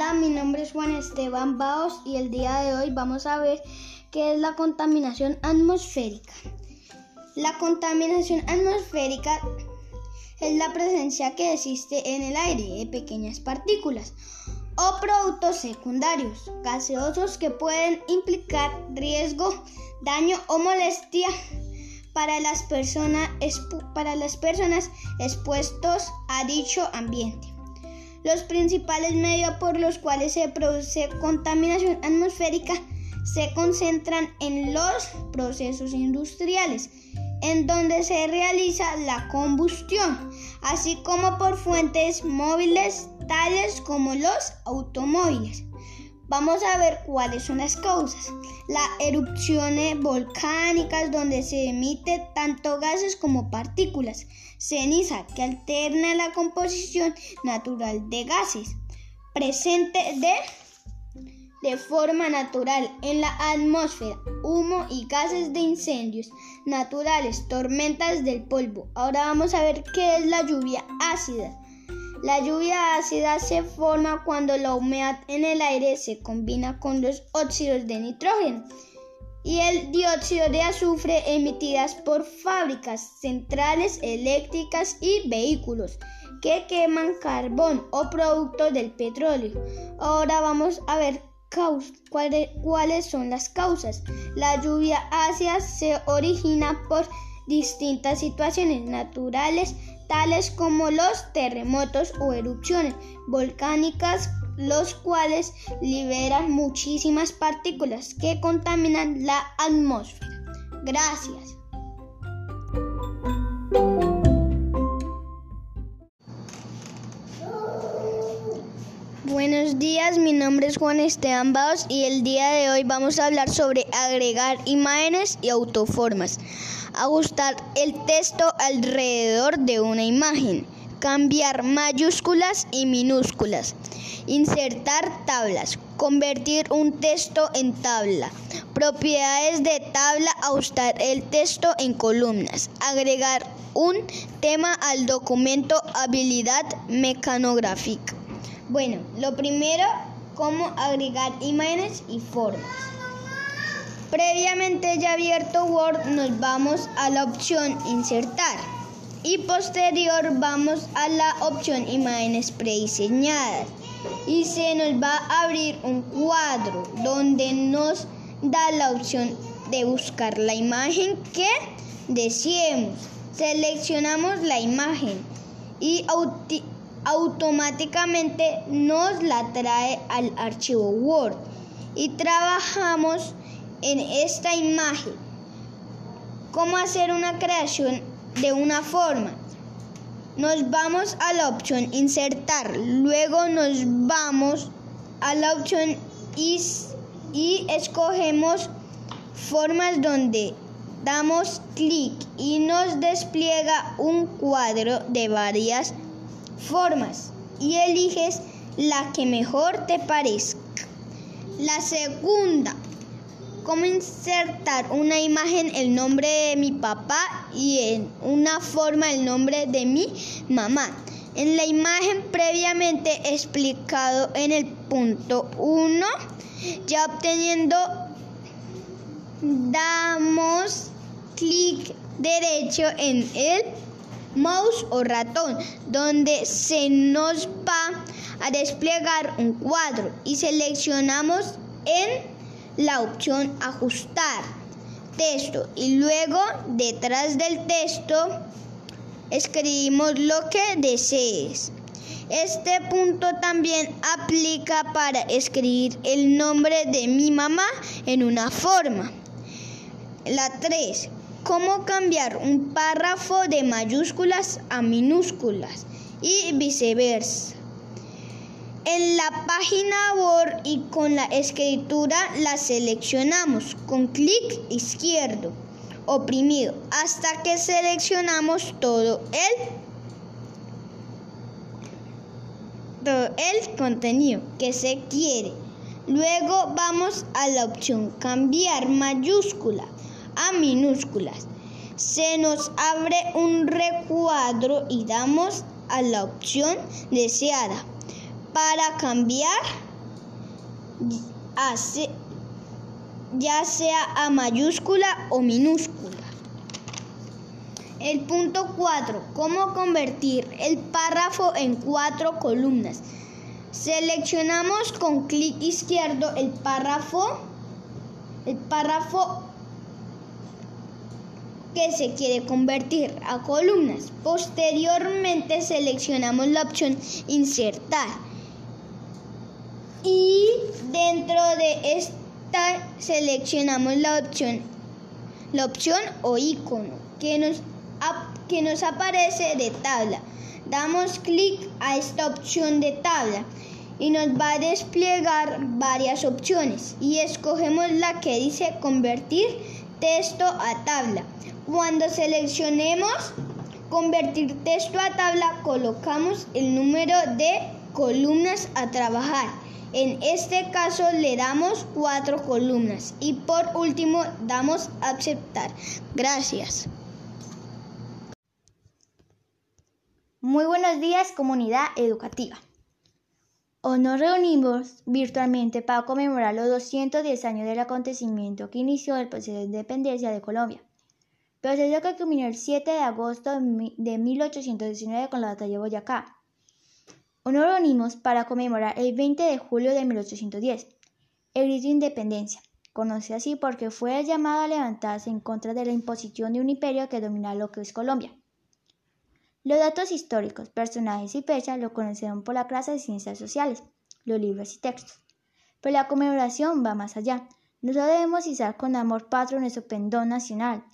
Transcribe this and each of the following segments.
Hola, mi nombre es Juan Esteban Baos y el día de hoy vamos a ver qué es la contaminación atmosférica. La contaminación atmosférica es la presencia que existe en el aire de pequeñas partículas o productos secundarios gaseosos que pueden implicar riesgo, daño o molestia para las, personas, para a dicho ambiente. Los principales medios por los cuales se produce contaminación atmosférica se concentran en los procesos industriales, en donde se realiza la combustión, así como por fuentes móviles tales como los automóviles. Vamos a ver cuáles son las causas. Las erupciones volcánicas donde se emite tanto gases como partículas. Ceniza que alterna la composición natural de gases. Presente de, de forma natural en la atmósfera. Humo y gases de incendios naturales. Tormentas del polvo. Ahora vamos a ver qué es la lluvia ácida. La lluvia ácida se forma cuando la humedad en el aire se combina con los óxidos de nitrógeno y el dióxido de azufre emitidas por fábricas, centrales eléctricas y vehículos que queman carbón o productos del petróleo. Ahora vamos a ver cuáles son las causas. La lluvia ácida se origina por distintas situaciones naturales tales como los terremotos o erupciones volcánicas, los cuales liberan muchísimas partículas que contaminan la atmósfera. Gracias. Buenos días, mi nombre es Juan Esteban Baos y el día de hoy vamos a hablar sobre agregar imágenes y autoformas ajustar el texto alrededor de una imagen, cambiar mayúsculas y minúsculas, insertar tablas, convertir un texto en tabla, propiedades de tabla, ajustar el texto en columnas, agregar un tema al documento, habilidad mecanográfica. Bueno, lo primero, cómo agregar imágenes y formas. Previamente ya abierto Word nos vamos a la opción insertar. Y posterior vamos a la opción imágenes prediseñadas. Y se nos va a abrir un cuadro donde nos da la opción de buscar la imagen que deseemos. Seleccionamos la imagen y automáticamente nos la trae al archivo Word. Y trabajamos en esta imagen cómo hacer una creación de una forma. Nos vamos a la opción insertar, luego nos vamos a la opción y, y escogemos formas donde damos clic y nos despliega un cuadro de varias formas y eliges la que mejor te parezca. La segunda cómo insertar una imagen el nombre de mi papá y en una forma el nombre de mi mamá. En la imagen previamente explicado en el punto 1, ya obteniendo, damos clic derecho en el mouse o ratón, donde se nos va a desplegar un cuadro y seleccionamos en la opción ajustar texto y luego detrás del texto escribimos lo que desees. Este punto también aplica para escribir el nombre de mi mamá en una forma. La 3. Cómo cambiar un párrafo de mayúsculas a minúsculas y viceversa. En la página Word y con la escritura la seleccionamos con clic izquierdo oprimido hasta que seleccionamos todo el todo el contenido que se quiere. Luego vamos a la opción cambiar mayúscula a minúsculas. Se nos abre un recuadro y damos a la opción deseada para cambiar ya sea a mayúscula o minúscula. El punto 4. ¿Cómo convertir el párrafo en cuatro columnas? Seleccionamos con clic izquierdo el párrafo, el párrafo que se quiere convertir a columnas. Posteriormente seleccionamos la opción insertar y dentro de esta seleccionamos la opción la opción o icono que nos que nos aparece de tabla. Damos clic a esta opción de tabla y nos va a desplegar varias opciones y escogemos la que dice convertir texto a tabla. Cuando seleccionemos convertir texto a tabla colocamos el número de columnas a trabajar. En este caso le damos cuatro columnas y por último damos aceptar. Gracias. Muy buenos días comunidad educativa. Hoy nos reunimos virtualmente para conmemorar los 210 años del acontecimiento que inició el proceso de independencia de Colombia, proceso que culminó el 7 de agosto de 1819 con la batalla de Boyacá. Nos reunimos para conmemorar el 20 de julio de 1810, el grito de independencia, conocido así porque fue llamado a levantarse en contra de la imposición de un imperio que dominaba lo que es Colombia. Los datos históricos, personajes y fechas lo conocieron por la clase de ciencias sociales, los libros y textos. Pero la conmemoración va más allá. No solo debemos izar con amor patrio nuestro pendón nacional,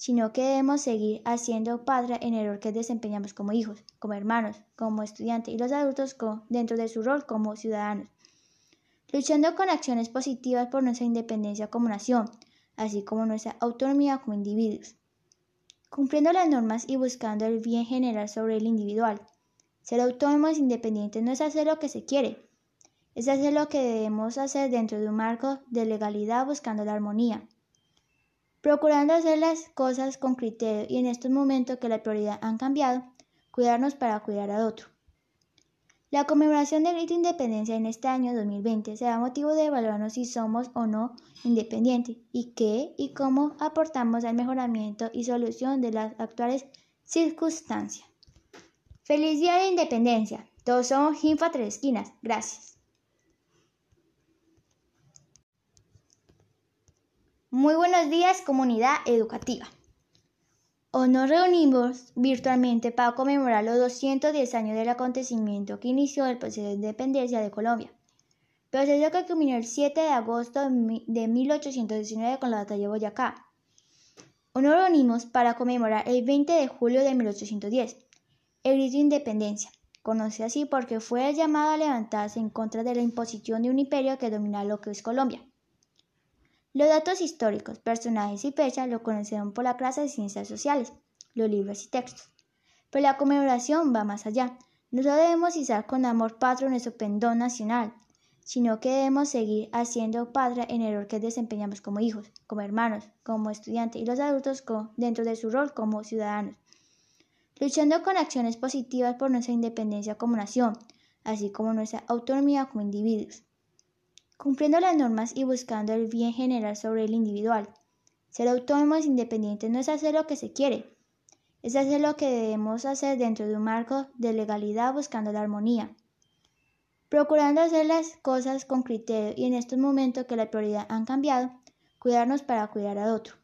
sino que debemos seguir haciendo patria en el rol que desempeñamos como hijos, como hermanos, como estudiantes y los adultos dentro de su rol como ciudadanos. Luchando con acciones positivas por nuestra independencia como nación, así como nuestra autonomía como individuos cumpliendo las normas y buscando el bien general sobre el individual. Ser autónomos e independientes no es hacer lo que se quiere, es hacer lo que debemos hacer dentro de un marco de legalidad buscando la armonía. Procurando hacer las cosas con criterio y en estos momentos que la prioridad han cambiado, cuidarnos para cuidar a otro. La conmemoración del grito de independencia en este año 2020 será motivo de evaluarnos si somos o no independientes y qué y cómo aportamos al mejoramiento y solución de las actuales circunstancias. Feliz Día de Independencia. Todos somos Infa Tres Esquinas. Gracias. Muy buenos días comunidad educativa. Hoy nos reunimos virtualmente para conmemorar los 210 años del acontecimiento que inició el proceso de independencia de Colombia, proceso que culminó el 7 de agosto de 1819 con la batalla de Boyacá. Hoy nos reunimos para conmemorar el 20 de julio de 1810, el grito de independencia, conocido así porque fue llamado a levantarse en contra de la imposición de un imperio que dominaba lo que es Colombia. Los datos históricos, personajes y fechas lo conocieron por la clase de ciencias sociales, los libros y textos. Pero la conmemoración va más allá. No solo debemos izar con amor patrio nuestro pendón nacional, sino que debemos seguir haciendo patria en el rol que desempeñamos como hijos, como hermanos, como estudiantes y los adultos dentro de su rol como ciudadanos. Luchando con acciones positivas por nuestra independencia como nación, así como nuestra autonomía como individuos cumpliendo las normas y buscando el bien general sobre el individual. Ser autónomos e independientes no es hacer lo que se quiere, es hacer lo que debemos hacer dentro de un marco de legalidad buscando la armonía. Procurando hacer las cosas con criterio y en estos momentos que la prioridad han cambiado, cuidarnos para cuidar a otro.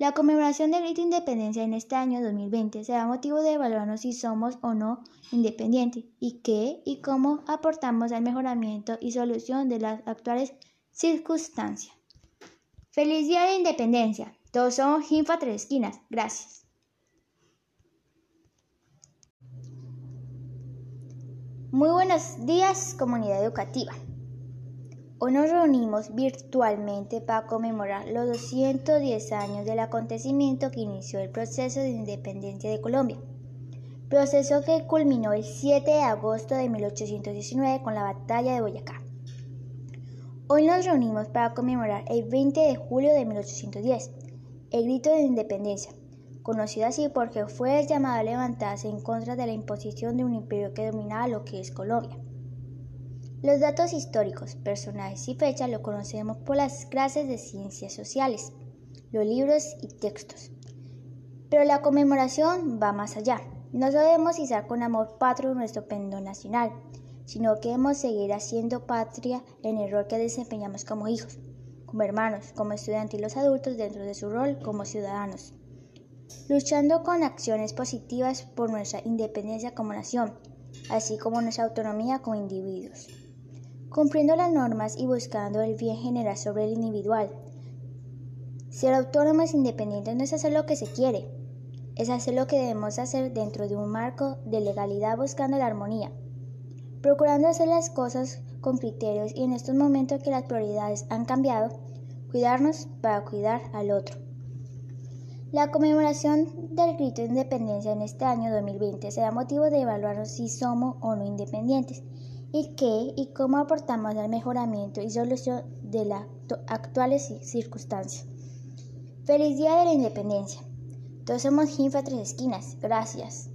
La conmemoración del grito de independencia en este año 2020 será motivo de evaluarnos si somos o no independientes y qué y cómo aportamos al mejoramiento y solución de las actuales circunstancias. Feliz Día de Independencia. Todos somos Infa Tres Esquinas. Gracias. Muy buenos días, comunidad educativa. Hoy nos reunimos virtualmente para conmemorar los 210 años del acontecimiento que inició el proceso de independencia de Colombia, proceso que culminó el 7 de agosto de 1819 con la batalla de Boyacá. Hoy nos reunimos para conmemorar el 20 de julio de 1810, el grito de independencia, conocido así porque fue llamado a levantarse en contra de la imposición de un imperio que dominaba lo que es Colombia. Los datos históricos, personales y fechas lo conocemos por las clases de ciencias sociales, los libros y textos. Pero la conmemoración va más allá. No debemos izar con amor patrio nuestro pendón nacional, sino que debemos seguir haciendo patria en el rol que desempeñamos como hijos, como hermanos, como estudiantes y los adultos dentro de su rol como ciudadanos, luchando con acciones positivas por nuestra independencia como nación, así como nuestra autonomía como individuos cumpliendo las normas y buscando el bien general sobre el individual. Ser autónomos e independientes no es hacer lo que se quiere, es hacer lo que debemos hacer dentro de un marco de legalidad buscando la armonía, procurando hacer las cosas con criterios y en estos momentos que las prioridades han cambiado, cuidarnos para cuidar al otro. La conmemoración del grito de independencia en este año 2020 será motivo de evaluarnos si somos o no independientes y qué y cómo aportamos al mejoramiento y solución de las actuales circunstancias. Feliz Día de la Independencia. Todos somos Ginfa Tres Esquinas. Gracias.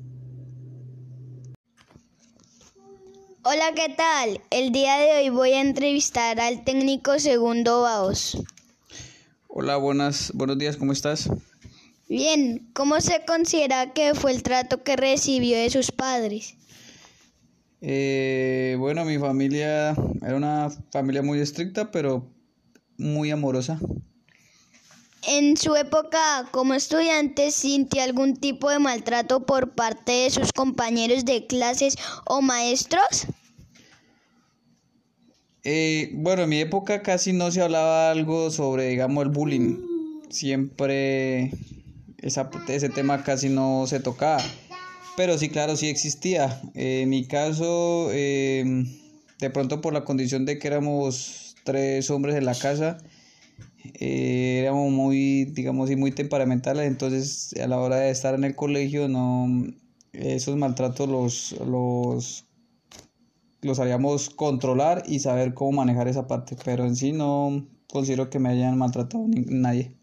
Hola, ¿qué tal? El día de hoy voy a entrevistar al técnico Segundo Baos. Hola, buenas, buenos días, ¿cómo estás? Bien, ¿cómo se considera que fue el trato que recibió de sus padres? Eh, bueno, mi familia era una familia muy estricta, pero muy amorosa. En su época como estudiante, ¿sintió algún tipo de maltrato por parte de sus compañeros de clases o maestros? Eh, bueno, en mi época casi no se hablaba algo sobre, digamos, el bullying. Siempre ese tema casi no se tocaba. Pero sí, claro, sí existía. en mi caso, em, de pronto por la condición de que éramos tres hombres en la casa, eh, éramos muy, digamos, y muy temperamentales, entonces a la hora de estar en el colegio, no, esos maltratos los, los, los haríamos controlar y saber cómo manejar esa parte, pero en sí no considero que me hayan maltratado nadie.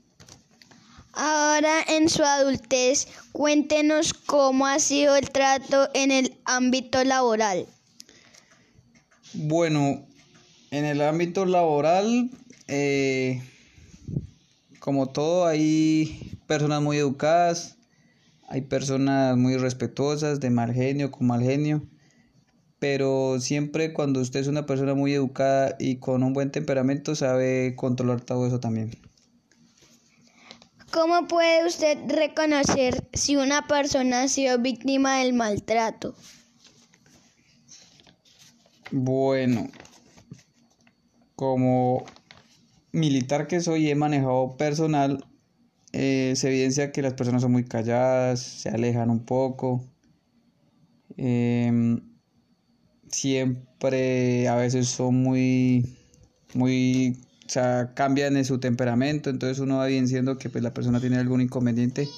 Ahora en su adultez, cuéntenos cómo ha sido el trato en el ámbito laboral. Bueno, en el ámbito laboral, eh, como todo, hay personas muy educadas, hay personas muy respetuosas, de mal genio, con mal genio, pero siempre cuando usted es una persona muy educada y con un buen temperamento, sabe controlar todo eso también. ¿Cómo puede usted reconocer si una persona ha sido víctima del maltrato? Bueno, como militar que soy, he manejado personal, eh, se evidencia que las personas son muy calladas, se alejan un poco, em, siempre a veces son muy, muy sea, cambian en su temperamento, entonces uno va bien siendo que pues la persona tiene algún inconveniente,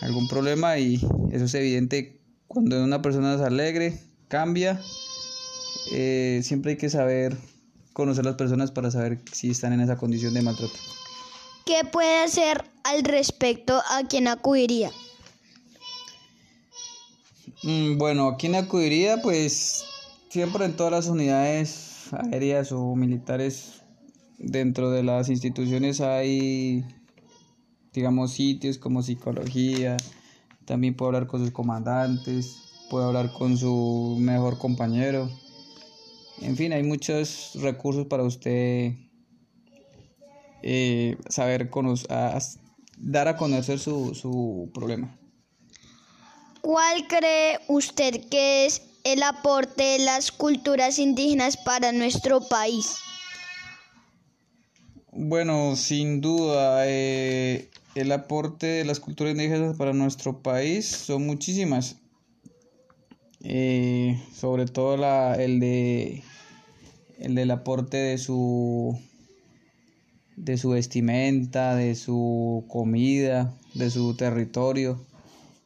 algún problema y eso es evidente cuando una persona es alegre, cambia, eh, siempre hay que saber conocer las personas para saber si están en esa condición de maltrato. ¿Qué puede hacer al respecto a quién acudiría? Mm, bueno, ¿a quién acudiría? Pues siempre en todas las unidades aéreas o militares dentro de las instituciones hay, digamos, sitios como psicología, también puede hablar con sus comandantes, puede hablar con su mejor compañero. En fin, hay muchos recursos para usted eh, saber dar a conocer su, su problema. ¿Cuál cree usted que es el aporte de las culturas indígenas para nuestro país? Bueno, sin duda, eh, el aporte de las culturas indígenas para nuestro país son muchísimas. Eh, sobre todo la, el de el del aporte de su de su vestimenta, de su comida, de su territorio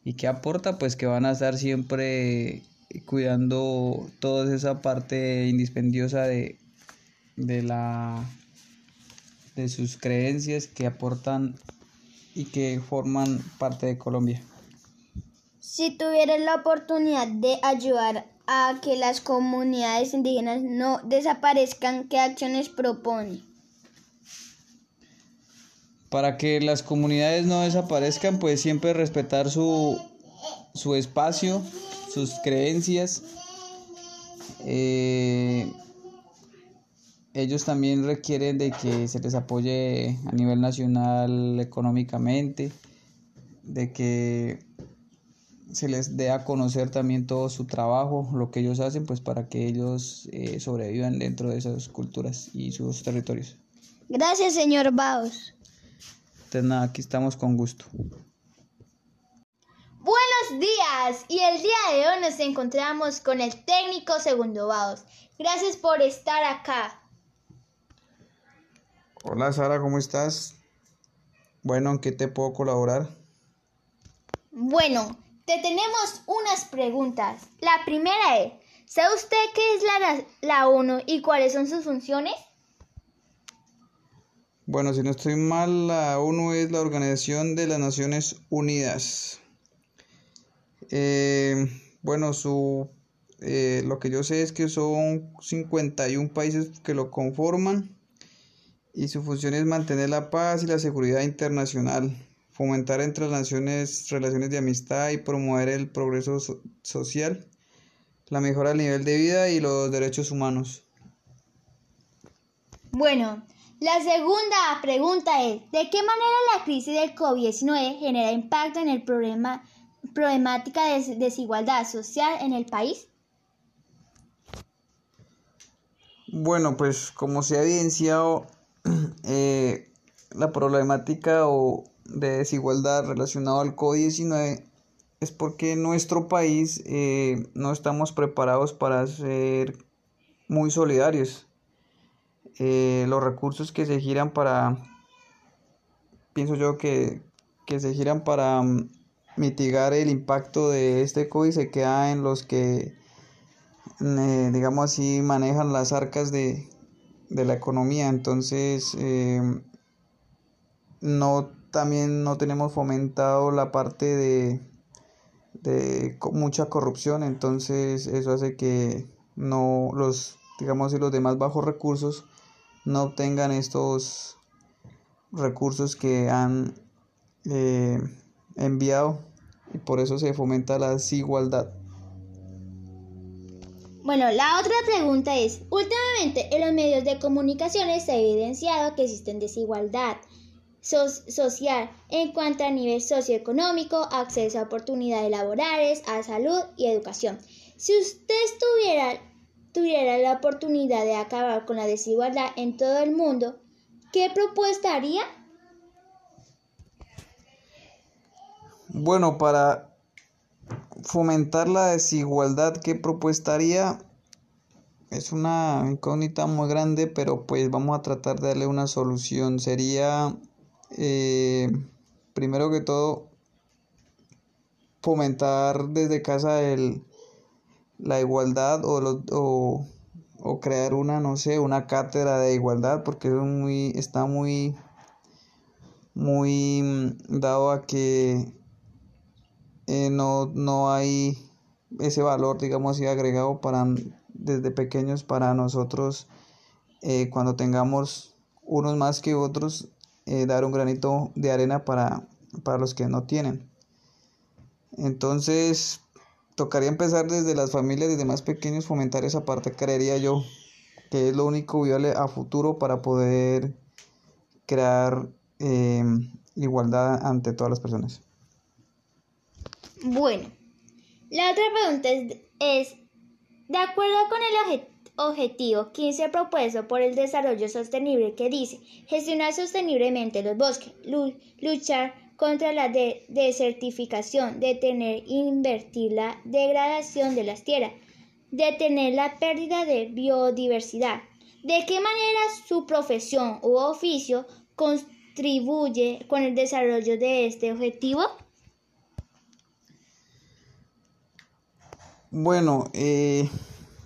y que aporta pues que van a estar siempre cuidando toda esa parte indispendiosa de, de la de sus creencias que aportan y que forman parte de Colombia. Si tuvieras la oportunidad de ayudar a que las comunidades indígenas no desaparezcan, ¿qué acciones propone? Para que las comunidades no desaparezcan, pues siempre respetar su, su espacio, sus creencias. Eh, ellos también requieren de que se les apoye a nivel nacional económicamente, de que se les dé a conocer también todo su trabajo, lo que ellos hacen, pues para que ellos eh, sobrevivan dentro de esas culturas y sus territorios. Gracias, señor Baos. Entonces nada, aquí estamos con gusto. Buenos días y el día de hoy nos encontramos con el técnico Segundo Baos. Gracias por estar acá. Hola Sara, ¿cómo estás? Bueno, ¿en qué te puedo colaborar? Bueno, te tenemos unas preguntas. La primera es, ¿sabe usted qué es la, la ONU y cuáles son sus funciones? Bueno, si no estoy mal, la ONU es la Organización de las Naciones Unidas. Eh, bueno, su, eh, lo que yo sé es que son 51 países que lo conforman y su función es mantener la paz y la seguridad internacional, fomentar entre las naciones relaciones de amistad y promover el progreso social, la mejora del nivel de vida y los derechos humanos. Bueno, la segunda pregunta es, ¿de qué manera la crisis del COVID-19 genera impacto en el problema, problemática de desigualdad social en el país? Bueno, pues como se ha evidenciado, eh, la problemática o de desigualdad relacionada al COVID-19 es porque en nuestro país eh, no estamos preparados para ser muy solidarios. Eh, los recursos que se giran para, pienso yo que, se giran para mm, mitigar el impacto de este COVID se queda en los que, mm, digamos así, manejan las arcas de, la economía. Entonces, eh, no, también no tenemos fomentado la parte de, de mucha corrupción. Entonces, eso hace que no los, digamos, y los demás bajos recursos no obtengan estos recursos que han eh, enviado y por eso se fomenta la desigualdad. Bueno, la otra pregunta es, últimamente en los medios de comunicaciones se ha evidenciado que existen desigualdad social en cuanto a nivel socioeconómico, acceso a oportunidades laborales, a salud y educación. Si usted estuviera tuviera la oportunidad de acabar con la desigualdad en todo el mundo, ¿qué propuesta haría? Bueno, para fomentar la desigualdad, ¿qué propuesta haría? Es una incógnita muy grande, pero pues vamos a tratar de darle una solución. Sería, eh, primero que todo, fomentar desde casa el, la igualdad o, o, crear una, no sé, una cátedra de igualdad, porque es muy, está muy, muy mm, dado a que eh, no, no hay ese valor, digamos así, agregado para desde pequeños para nosotros eh, cuando tengamos unos más que otros eh, dar un granito de arena para, para los que no tienen entonces tocaría empezar desde las familias, desde más pequeños, fomentar esa parte, creería yo, que es lo único viable a futuro para poder crear eh, igualdad ante todas las personas. Bueno, la otra pregunta es, de acuerdo con el objetivo 15 propuesto por el desarrollo sostenible que dice gestionar sosteniblemente los bosques, luchar contra la desertificación, detener e invertir la degradación de las tierras, detener la pérdida de biodiversidad. ¿De qué manera su profesión u oficio contribuye con el desarrollo de este objetivo? Bueno, eh,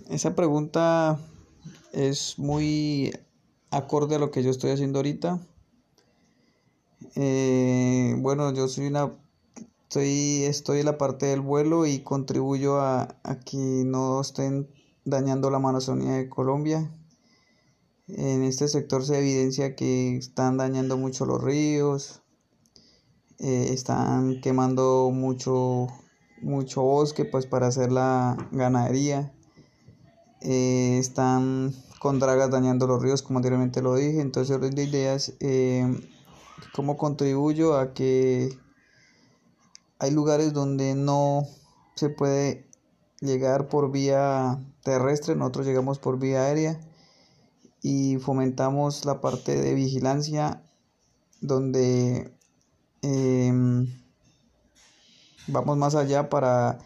esa pregunta es muy acorde a lo que yo estoy haciendo ahorita. Eh, bueno, yo soy una estoy, estoy en la parte del vuelo y contribuyo a, a que no estén dañando la Amazonía de Colombia. En este sector se evidencia que están dañando mucho los ríos, eh, están quemando mucho, mucho bosque pues para hacer la ganadería, eh, están con dragas dañando los ríos como anteriormente lo dije, entonces la idea es eh, cómo contribuyo a que hay lugares donde no se puede llegar por vía terrestre, nosotros llegamos por vía aérea y fomentamos la parte de vigilancia donde em, vamos más allá para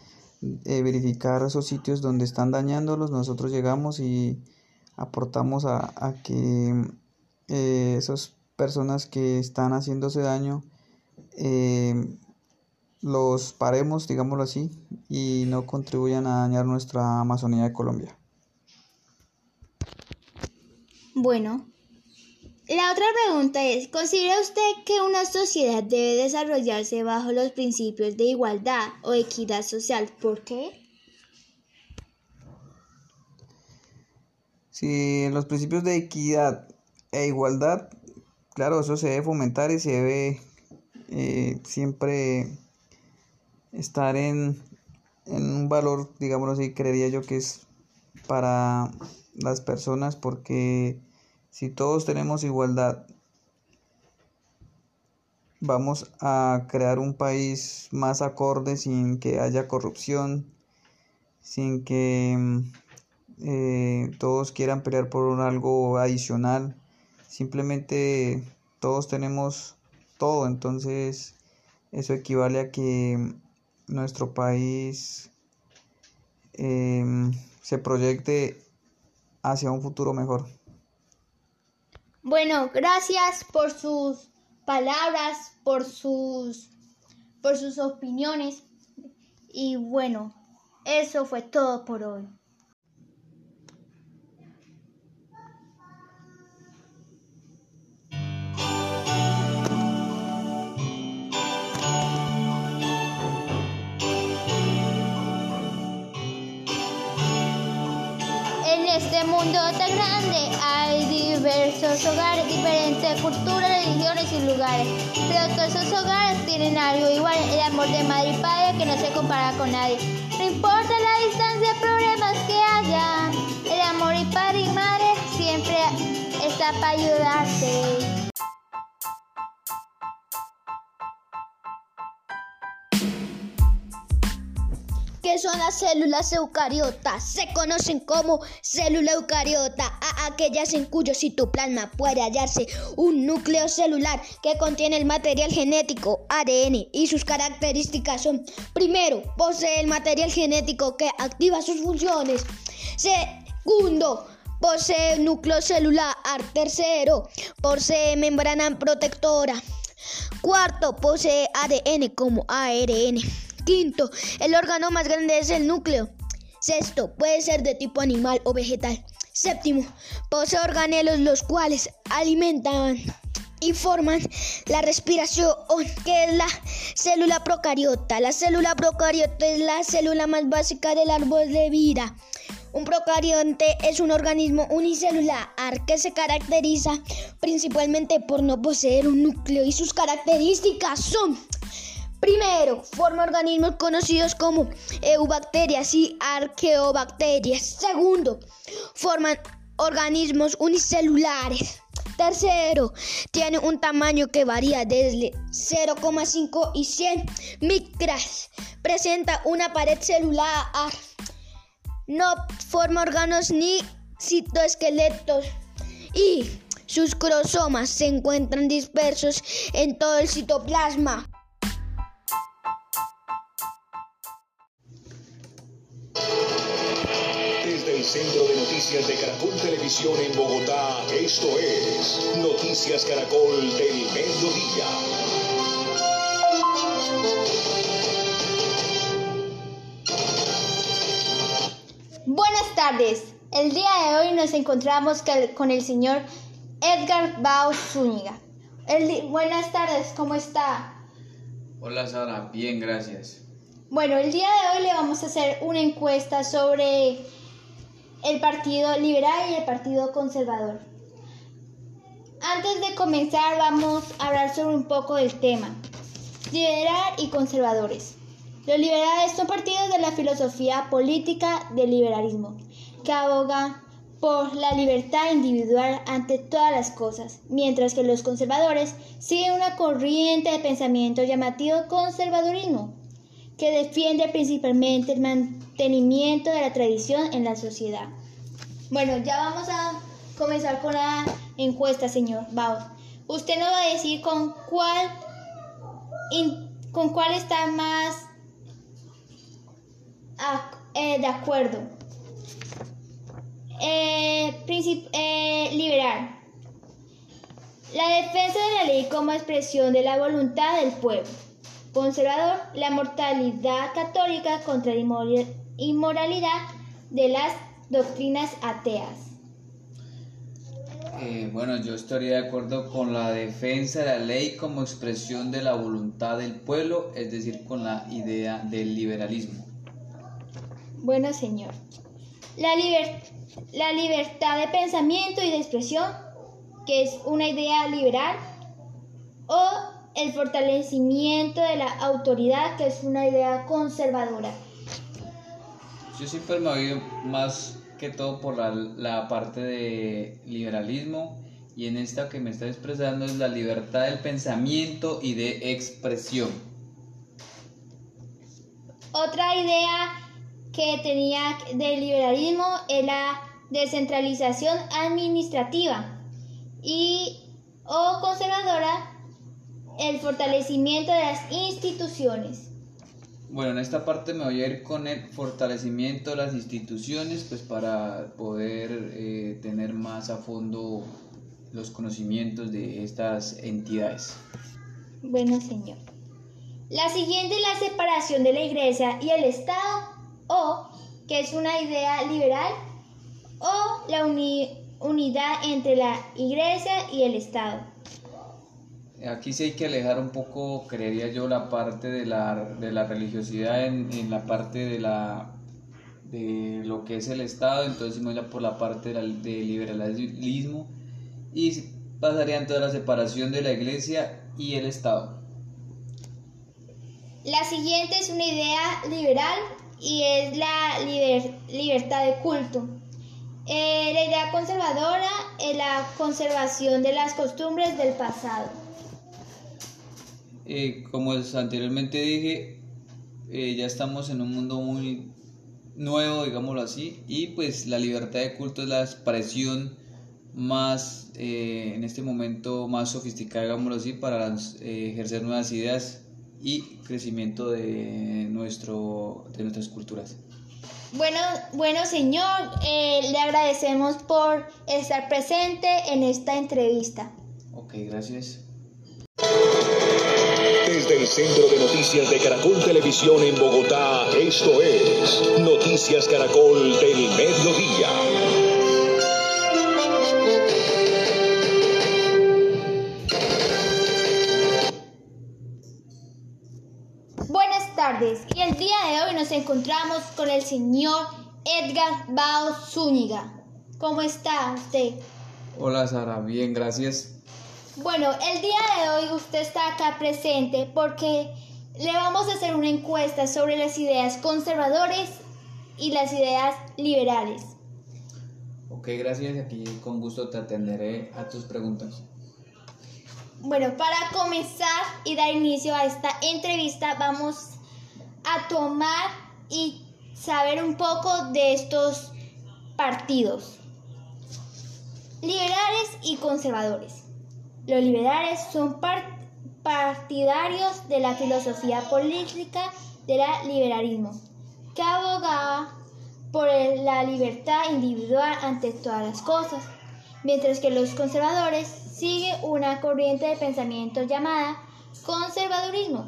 eh, verificar esos sitios donde están dañándolos. Nosotros llegamos y aportamos a, que eh, esas personas que están haciéndose daño em, los paremos, digámoslo así, y no contribuyan a dañar nuestra Amazonía de Colombia. Bueno, la otra pregunta es, ¿considera usted que una sociedad debe desarrollarse bajo los principios de igualdad o equidad social? ¿Por qué? Si los principios de equidad e igualdad, claro, eso se debe fomentar y se debe eh, siempre estar en, en un valor, digámoslo así, creería yo que es para las personas porque si todos tenemos igualdad, vamos a crear un país más acorde sin que haya corrupción, sin que eh, todos quieran pelear por algo adicional. Simplemente todos tenemos todo, entonces eso equivale a que nuestro país em, se proyecte hacia un futuro mejor. Bueno, gracias por sus palabras, por sus, por sus opiniones. Y bueno, eso fue todo por hoy. Este mundo tan grande hay diversos hogares, diferentes culturas, religiones y lugares. Pero todos esos hogares tienen algo igual, el amor de madre y padre que no se compara con nadie. No importa la distancia, problemas que haya, el amor y padre y madre siempre está para ayudarte. Las células eucariotas? Se conocen como célula eucariota a aquellas en cuyo citoplasma puede hallarse un núcleo celular que contiene el material genético ADN y sus características son, primero, posee el material genético que activa sus funciones. Segundo, posee núcleo celular. Tercero, posee membrana protectora. Cuarto, posee ADN como ARN. Quinto, el órgano más grande es el núcleo. Sexto, puede ser de tipo animal o vegetal. Séptimo, posee organelos los cuales alimentan y forman la respiración, que es la célula procariota. La célula procariota es la célula más básica del árbol de vida. Un procarionte es un organismo unicelular que se caracteriza principalmente por no poseer un núcleo y sus características son Primero, forma organismos conocidos como eubacterias y arqueobacterias. Segundo, forman organismos unicelulares. Tercero, tiene un tamaño que varía desde 0,5 y 100 micras. Presenta una pared celular. No forma órganos ni citoesqueletos. Y sus cromosomas se encuentran dispersos en todo el citoplasma. Desde el Centro de Noticias de Caracol Televisión en Bogotá, esto es Noticias Caracol del Mediodía. Buenas tardes. El día de hoy nos encontramos con el señor Edgar Bao Zúñiga. buenas tardes, ¿cómo está? Hola Sara, bien, gracias. Bueno, el día de hoy le vamos a hacer una encuesta sobre el Partido Liberal y el Partido Conservador. Antes de comenzar vamos a hablar sobre un poco del tema. Liberal y conservadores. Los liberales son partidos de la filosofía política del liberalismo, que aboga por la libertad individual ante todas las cosas, mientras que los conservadores siguen una corriente de pensamiento llamativo conservadurismo, que defiende principalmente el mantenimiento de la tradición en la sociedad. Bueno, ya vamos a comenzar con la encuesta, señor Baud. Usted nos va a decir con cuál, con cuál está más eh, de acuerdo. Eh, eh, liberal. La defensa de la ley como expresión de la voluntad del pueblo. Conservador. La mortalidad católica contra la inmoralidad de las doctrinas ateas. Eh, bueno, yo estaría de acuerdo con la defensa de la ley como expresión de la voluntad del pueblo, es decir, con la idea del liberalismo. Bueno, señor. La, la libertad de pensamiento y de expresión, que es una idea liberal, o el fortalecimiento de la autoridad, que es una idea conservadora. Yo siempre me oído más que todo por la, la, parte de liberalismo y en esta que me está expresando es la libertad del pensamiento y de expresión. Otra idea que tenía del liberalismo es la descentralización administrativa y o conservadora el fortalecimiento de las instituciones. Bueno, en esta parte me voy a ir con el fortalecimiento de las instituciones, pues para poder eh, tener más a fondo los conocimientos de estas entidades. Bueno, señor. La siguiente es la separación de la iglesia y el Estado, o que es una idea liberal, o la unidad entre la iglesia y el Estado. Aquí sí hay que alejar un poco, creería yo, la parte de la, de la religiosidad en, en, la parte de la de lo que es el Estado, entonces me por la parte del de liberalismo y pasaría entonces la separación de la iglesia y el Estado. La siguiente es una idea liberal y es la libertad de culto. Eh, la idea conservadora es la conservación de las costumbres del pasado. Eh, como anteriormente dije, eh, ya estamos en un mundo muy nuevo, digámoslo así, y pues la libertad de culto es la expresión más, eh, en este momento, más sofisticada, digámoslo así, para ejercer nuevas ideas y crecimiento de, nuestro, de nuestras culturas. Bueno, bueno señor, le agradecemos por estar presente en esta entrevista. Ok, gracias. Desde el Centro de Noticias de Caracol Televisión en Bogotá, esto es Noticias Caracol del Mediodía. Buenas tardes y el día de hoy nos encontramos con el señor Edgar Bao Zúñiga. ¿Cómo está usted? Hola Sara, bien, gracias. Bueno, el día de hoy usted está acá presente porque le vamos a hacer una encuesta sobre las ideas conservadores y las ideas liberales. Ok, gracias. Aquí con gusto te atenderé a tus preguntas. Bueno, para comenzar y dar inicio a esta entrevista vamos a tomar y saber un poco de estos partidos, liberales y conservadores. Los liberales son partidarios de la filosofía política del liberalismo, que abogaba por la libertad individual ante todas las cosas, mientras que los conservadores siguen una corriente de pensamiento llamada conservadurismo,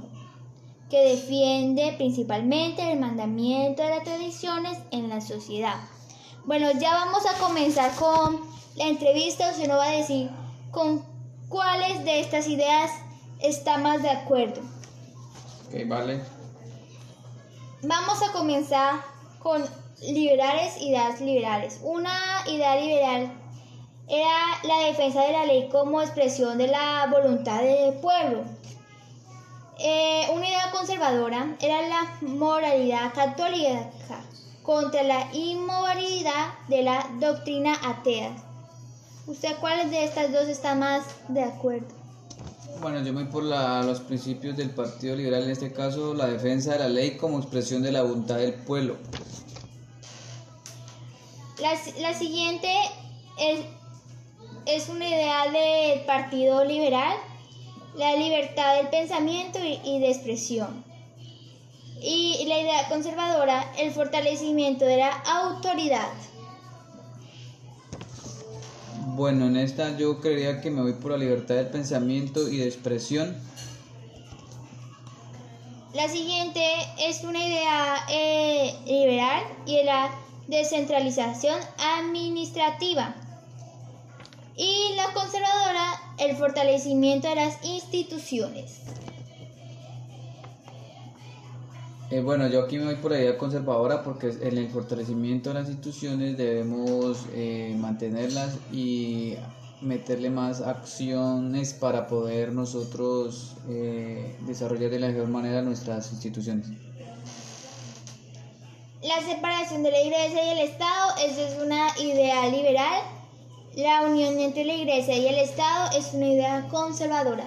que defiende principalmente el mandamiento de las tradiciones en la sociedad. Bueno, ya vamos a comenzar con la entrevista, se nos va a decir con ¿Cuáles de estas ideas está más de acuerdo? Ok, vale. Vamos a comenzar con liberales, ideas liberales. Una idea liberal era la defensa de la ley como expresión de la voluntad del pueblo. Eh, una idea conservadora era la moralidad católica contra la inmoralidad de la doctrina atea. ¿Usted cuáles de estas dos está más de acuerdo? Bueno, yo me voy por la- los principios del Partido Liberal, en este caso la defensa de la ley como expresión de la voluntad del pueblo. La, la siguiente es, es una idea del Partido Liberal, la libertad del pensamiento y, y de expresión. Y la idea conservadora, el fortalecimiento de la autoridad. Bueno, en esta yo creería que me voy por la libertad del pensamiento y de expresión. La siguiente es una idea eh, liberal y la descentralización administrativa. Y la conservadora, el fortalecimiento de las instituciones. Eh, bueno, yo aquí me voy por la idea conservadora porque en el fortalecimiento de las instituciones debemos eh, mantenerlas y meterle más acciones para poder nosotros eh, desarrollar de la mejor manera nuestras instituciones. La separación de la iglesia y el Estado, es una idea liberal. La unión entre la iglesia y el Estado es una idea conservadora.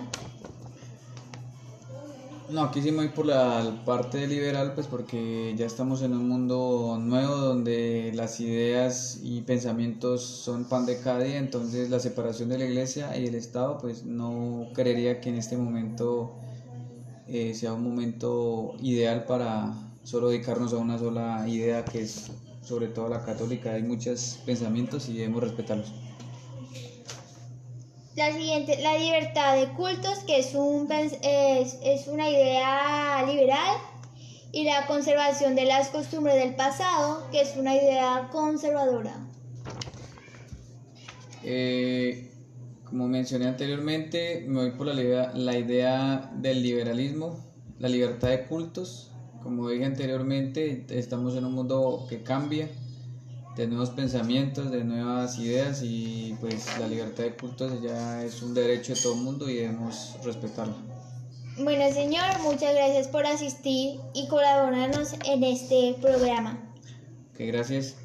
No, aquí sí me voy por la parte liberal, pues porque ya estamos en un mundo nuevo donde las ideas y pensamientos son pan de cada día, entonces la separación de la iglesia y el Estado, pues no creería que en este momento eh, sea un momento ideal para solo dedicarnos a una sola idea que es sobre todo la católica. Hay muchos pensamientos y debemos respetarlos. La siguiente, la libertad de cultos, que es, un, es, es una idea liberal. Y la conservación de las costumbres del pasado, que es una idea conservadora. Eh, como mencioné anteriormente, me voy por la idea, la idea del liberalismo, la libertad de cultos. Como dije anteriormente, estamos en un mundo que cambia, de nuevos pensamientos, de nuevas ideas y pues la libertad de cultos ya es un derecho de todo el mundo y debemos respetarlo. Bueno, señor, muchas gracias por asistir y colaborarnos en este programa. Que gracias.